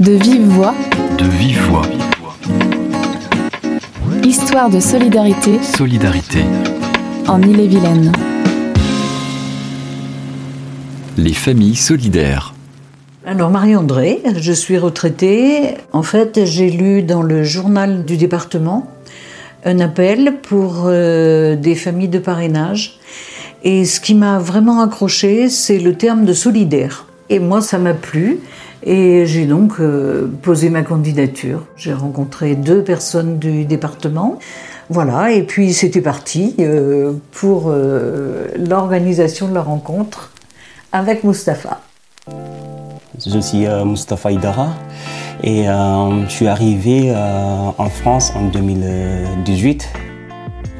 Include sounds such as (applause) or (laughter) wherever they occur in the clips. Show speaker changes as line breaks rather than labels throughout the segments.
De vive voix.
De vive voix.
Histoire de solidarité.
Solidarité.
En Ille-et-Vilaine.
Les familles solidaires.
Alors Marie-André, je suis retraitée. En fait, j'ai lu dans le journal du département un appel pour euh, des familles de parrainage. Et ce qui m'a vraiment accroché, c'est le terme de solidaire. Et moi, ça m'a plu. Et j'ai donc euh, posé ma candidature. J'ai rencontré deux personnes du département. Voilà, et puis c'était parti euh, pour euh, l'organisation de la rencontre avec Mustapha.
Je suis Mustapha Idara et je suis arrivé en France en 2018.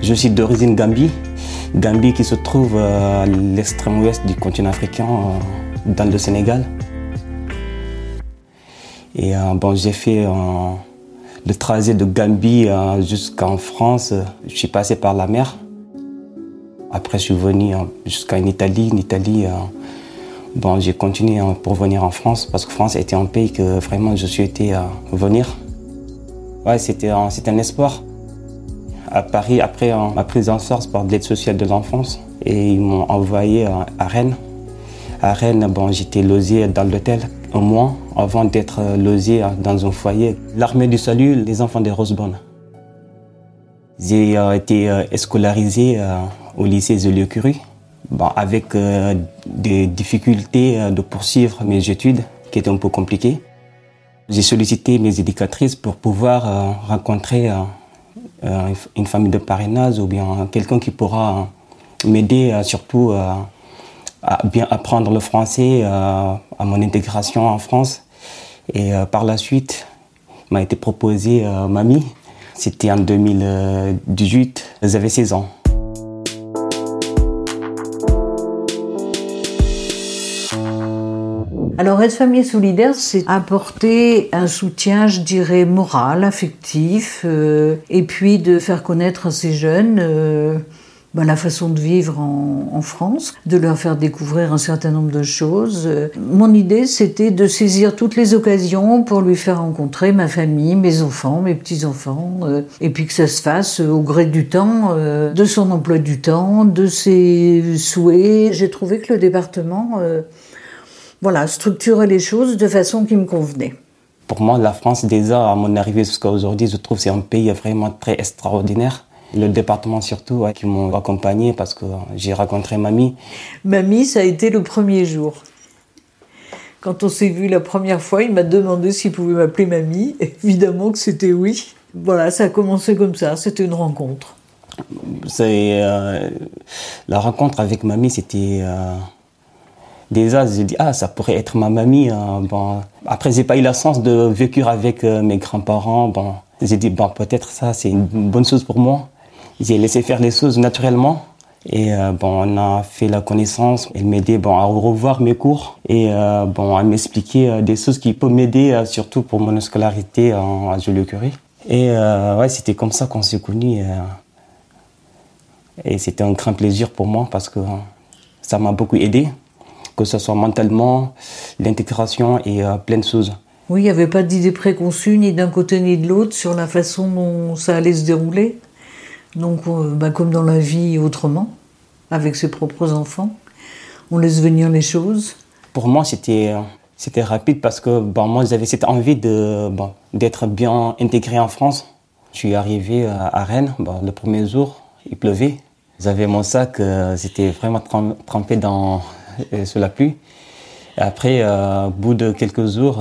Je suis d'origine Gambie, Gambie qui se trouve à l'extrême ouest du continent africain, dans le Sénégal. Et euh, bon, j'ai fait euh, le trajet de Gambie euh, jusqu'en France. Je suis passé par la mer. Après, je suis venu jusqu'en Italie. En Italie, bon, j'ai continué pour venir en France parce que France était un pays que vraiment je souhaitais venir. Ouais, c'était un, un espoir. À Paris, après ma prise en charge par l'aide sociale de l'enfance, et ils m'ont envoyé à Rennes. À Rennes, bon, j'étais logé dans l'hôtel un mois avant d'être logé dans un foyer. L'armée du salut, les enfants de Rosebonne. J'ai euh, été euh, scolarisé euh, au lycée Zoliot-Curie bon, avec des difficultés de poursuivre mes études qui étaient un peu compliquées. J'ai sollicité mes éducatrices pour pouvoir rencontrer une famille de parrainage ou bien quelqu'un qui pourra m'aider surtout à bien apprendre le français, à mon intégration en France. Et euh, par la suite, m'a été proposé euh, Mamie. C'était en 2018, j'avais 16 ans.
Alors, être famille solidaire, c'est apporter un soutien, je dirais, moral, affectif, euh, et puis de faire connaître à ces jeunes bah, la façon de vivre en, France, de leur faire découvrir un certain nombre de choses. Mon idée, c'était de saisir toutes les occasions pour lui faire rencontrer ma famille, mes enfants, mes petits-enfants, euh, et puis que ça se fasse au gré du temps, euh, de son emploi du temps, de ses souhaits. J'ai trouvé que le département, euh, voilà, structurait les choses de façon qui me convenait.
Pour moi, la France, déjà, à mon arrivée jusqu'à aujourd'hui, je trouve que c'est un pays vraiment très extraordinaire le département surtout qui m'ont accompagné parce que j'ai rencontré mamie.
Mamie, ça a été le premier jour. Quand on s'est vu la première fois, il m'a demandé s'il pouvait m'appeler mamie. Évidemment que c'était oui. Voilà, ça a commencé comme ça, c'était une rencontre.
C'est euh, la rencontre avec mamie, c'était euh, déjà j'ai dit ah ça pourrait être ma mamie. Hein. bon après j'ai pas eu la chance de vécu avec euh, mes grands-parents. Bon j'ai dit bon peut-être ça c'est une bonne chose pour moi. J'ai laissé faire les choses naturellement. Et euh, bon, on a fait la connaissance. Elle m'aidait bon, à revoir mes cours et euh, bon, à m'expliquer euh, des choses qui peuvent m'aider, surtout pour mon scolarité à Joliot-Curie. Et ouais, c'était comme ça qu'on s'est connus. et c'était un grand plaisir pour moi parce que ça m'a beaucoup aidé, que ce soit mentalement, l'intégration et plein de choses.
Oui, il n'y avait pas d'idée préconçue ni d'un côté ni de l'autre sur la façon dont ça allait se dérouler. Donc, bah, comme dans la vie autrement, avec ses propres enfants, on laisse venir les choses.
Pour moi, c'était c'était rapide parce que bon, moi, j'avais cette envie de bon, d'être bien intégré en France. Je suis arrivé à Rennes bon, le premier jour, il pleuvait. J'avais mon sac, euh, c'était vraiment trempé dans euh, sous la pluie. Après, euh, au bout de quelques jours,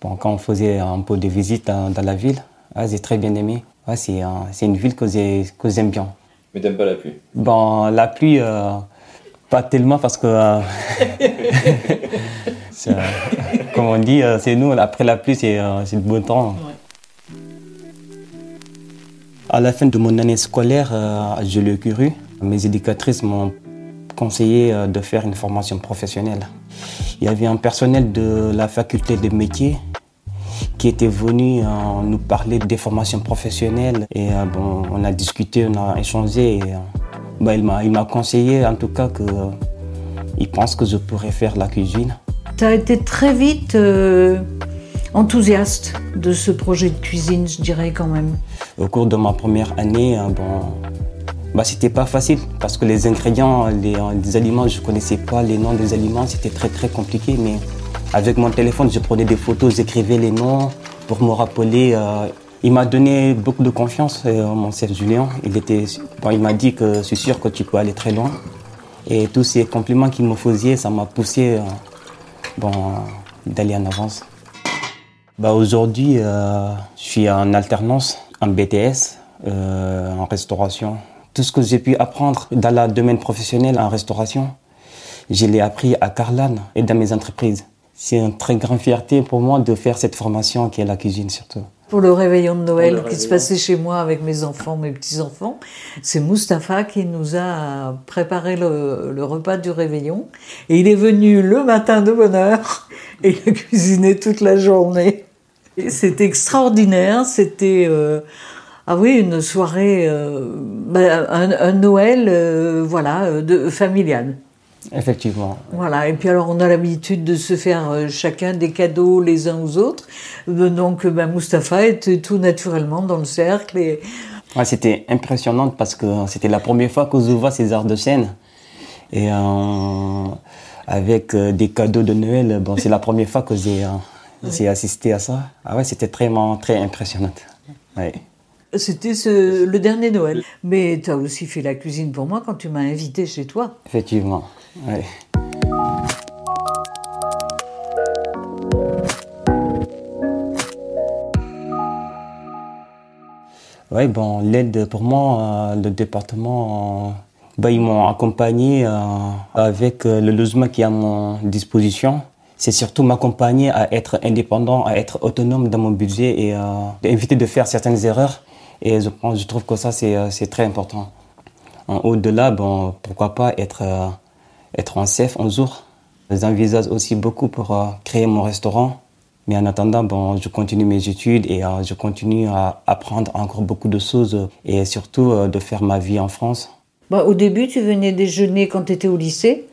bon, quand on faisait un peu de visite dans, dans la ville, ah, j'ai très bien aimé. Ouais, c'est une ville que j'aime bien.
Mais t'aimes pas la pluie?
Bon, la pluie, euh, pas tellement parce que, euh, (laughs) euh, comme on dit, c'est nous, après la pluie, c'est le beau temps. À la fin de mon année scolaire à Joliot-Curie, mes éducatrices m'ont conseillé de faire une formation professionnelle. Il y avait un personnel de la faculté de métiers qui était venu euh, nous parler des formations professionnelles. Et euh, bon, on a discuté, on a échangé. Et, euh, bah, il m'a conseillé en tout cas qu'il pense que je pourrais faire la cuisine.
Tu as été très vite enthousiaste de ce projet de cuisine, je dirais quand même.
Au cours de ma première année, bon, bah, c'était pas facile parce que les ingrédients, les, les aliments, je connaissais pas les noms des aliments, c'était très très compliqué. Mais avec mon téléphone, je prenais des photos, j'écrivais les noms pour me rappeler. euh, il m'a donné beaucoup de confiance, euh, mon chef Julien. Il, était, bon, il m'a dit que je suis sûr que tu peux aller très loin. Et tous ces compliments qu'il me faisait, ça m'a poussé euh, bon, d'aller en avance. Bah, Aujourd'hui, je suis en alternance, en BTS, en restauration. Tout ce que j'ai pu apprendre dans le domaine professionnel en restauration, je l'ai appris à Carlan et dans mes entreprises. C'est une très grande fierté pour moi de faire cette formation qui est la cuisine surtout.
Pour le réveillon de Noël qui se passait chez moi avec mes enfants, mes petits-enfants, c'est Mustapha qui nous a préparé le, le repas du réveillon. Et il est venu le matin de bonne heure et il a cuisiné toute la journée. C'était extraordinaire, c'était... euh, ah oui, une soirée, euh, bah, un, un Noël, euh, voilà, de, familial.
Effectivement.
Voilà, et puis alors on a l'habitude de se faire euh, chacun des cadeaux les uns aux autres. Euh, Donc euh, ben, Mustapha était tout naturellement dans le cercle et
Ouais, c'était impressionnant parce que c'était la première fois vois ces arts de scène. Et euh, avec euh, des cadeaux de Noël, bon, c'est la première fois que j'ai assisté à ça. Ah ouais, c'était vraiment très impressionnant. Ouais.
c'était ce- le dernier Noël. Mais tu as aussi fait la cuisine pour moi quand tu m'as invité chez toi.
Effectivement. Ouais. Oui, bon, l'aide pour moi, euh, le département, euh, ben, ils m'ont accompagné euh, avec euh, le logement qui est à mon disposition. C'est surtout m'accompagner à être indépendant, à être autonome dans mon budget et éviter de faire certaines erreurs. Et je, je trouve que ça, c'est très important. En Au-delà, bon, pourquoi pas être, être en chef un jour. J'envisage aussi beaucoup pour euh, créer mon restaurant. Mais en attendant, bon, je continue mes études et euh, je continue à apprendre encore beaucoup de choses et surtout euh, de faire ma vie en France.
Bah, au début, tu venais déjeuner quand tu étais au lycée.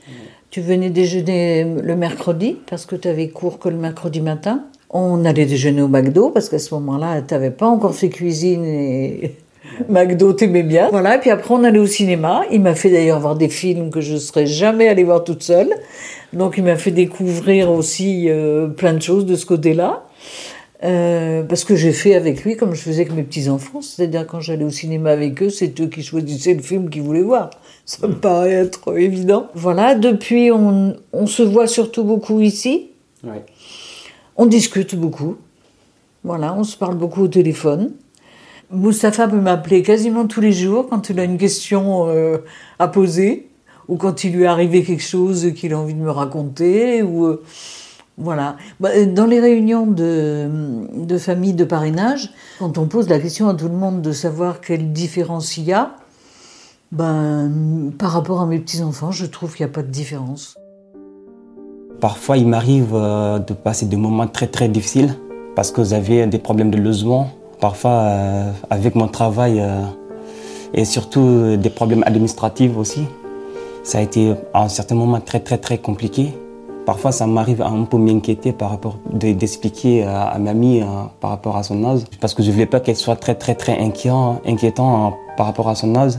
Tu venais déjeuner le mercredi parce que tu avais cours que le mercredi matin. On allait déjeuner au McDo parce qu'à ce moment-là, tu n'avais pas encore fait cuisine et McDo, t'aimais bien. Voilà, et puis après, on allait au cinéma. Il m'a fait d'ailleurs voir des films que je ne serais jamais allée voir toute seule. Donc, il m'a fait découvrir aussi euh, plein de choses de ce côté-là. Euh, parce que j'ai fait avec lui comme je faisais avec mes petits-enfants. C'est-à-dire, quand j'allais au cinéma avec eux, c'est eux qui choisissaient le film qu'ils voulaient voir. Ça me paraît être évident. Voilà, depuis, on, on se voit surtout beaucoup ici. On discute beaucoup. Voilà, on se parle beaucoup au téléphone. Moustapha peut m'appeler quasiment tous les jours quand il a une question euh, à poser ou quand il lui est arrivé quelque chose qu'il a envie de me raconter ou euh, voilà. Bah, Dans les réunions de, de famille de parrainage, quand on pose la question à tout le monde de savoir quelle différence il y a, ben, par rapport à mes petits-enfants, je trouve qu'il n'y a pas de différence.
Parfois, il m'arrive euh, de passer des moments très très difficiles parce que j'avais des problèmes de logement. Parfois, euh, avec mon travail euh, et surtout euh, des problèmes administratifs aussi, ça a été à un certain moment très très très compliqué. Parfois, ça m'arrive à un peu m'inquiéter par rapport de- d'expliquer à, à mamie par rapport à son âge parce que je voulais pas qu'elle soit très très très inquiétant, inquiétant par rapport à son âge.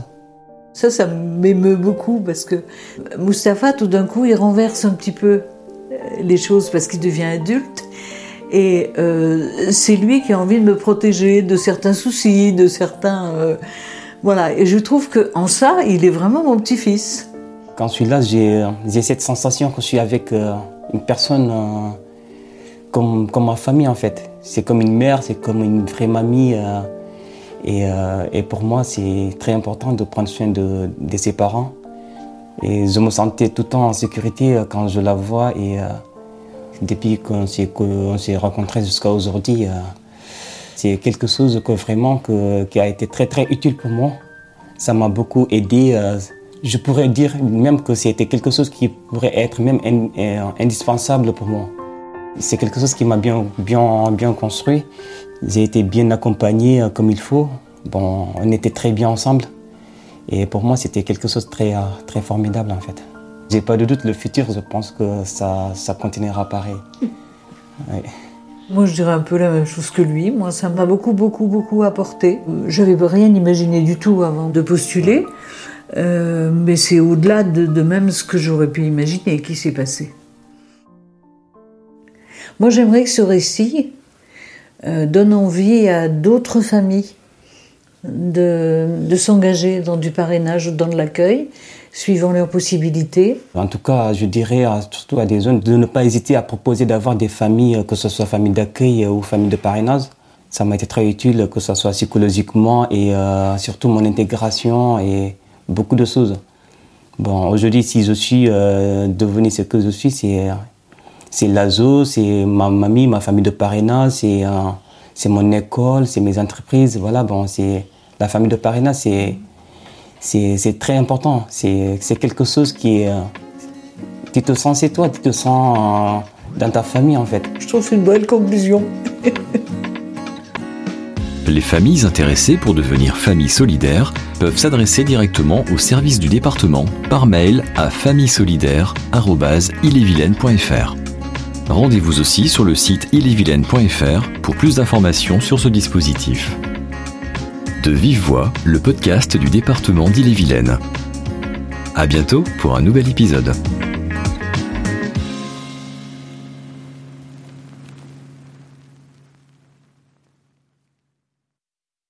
Ça, ça m'émeut beaucoup parce que Mustapha, tout d'un coup, il renverse un petit peu les choses parce qu'il devient adulte. Et euh, c'est lui qui a envie de me protéger de certains soucis, de certains. euh, voilà. Et je trouve que en ça, il est vraiment mon petit-fils.
Quand je suis là, j'ai cette sensation que je suis avec euh, une personne comme, comme ma famille en fait. C'est comme une mère, c'est comme une vraie mamie. et, et pour moi, c'est très important de prendre soin de, de ses parents. Et je me sentais tout le temps en sécurité quand je la vois. Et depuis qu'on s'est rencontrés jusqu'à aujourd'hui, euh, c'est quelque chose que vraiment qui a été très très utile pour moi. Ça m'a beaucoup aidé. euh, je pourrais dire même que c'était quelque chose qui pourrait être même euh, indispensable pour moi. C'est quelque chose qui m'a bien, bien, bien construit. J'ai été bien accompagné comme il faut. Bon, on était très bien ensemble. Et pour moi, c'était quelque chose de très, très formidable en fait. J'ai pas de doute, le futur, je pense que ça, ça continuera pareil. (laughs) Ouais.
Moi, je dirais un peu la même chose que lui. Moi, ça m'a beaucoup, beaucoup, beaucoup apporté. Euh, J'avais rien imaginé du tout avant de postuler, euh, mais c'est au-delà de, de même ce que j'aurais pu imaginer qui s'est passé. Moi, j'aimerais que ce récit euh, donne envie à d'autres familles de, de s'engager dans du parrainage ou dans de l'accueil, suivant leurs possibilités.
En tout cas, je dirais surtout à des jeunes de ne pas hésiter à proposer d'avoir des familles, que ce soit famille d'accueil ou famille de parrainage. Ça m'a été très utile, que ce soit psychologiquement et euh, surtout mon intégration et beaucoup de choses. Bon, aujourd'hui, si je suis euh, devenu ce que je suis, c'est c'est l'ASO, c'est ma mamie, ma famille de parrainage, c'est euh, c'est mon école, c'est mes entreprises. Voilà, bon, c'est la famille de parrainage, c'est c'est c'est très important. C'est c'est quelque chose qui est. euh, tu te sens chez toi, tu te sens euh, dans ta famille en fait.
Je trouve que c'est une bonne conclusion. (laughs)
Les familles intéressées pour devenir famille solidaire peuvent s'adresser directement au service du département par mail à familleSolidaire@illevilaine.fr. Rendez-vous aussi sur le site illevilaine.fr pour plus d'informations sur ce dispositif. De vive voix, le podcast du département d'Ille-et-Vilaine. À bientôt pour un nouvel épisode.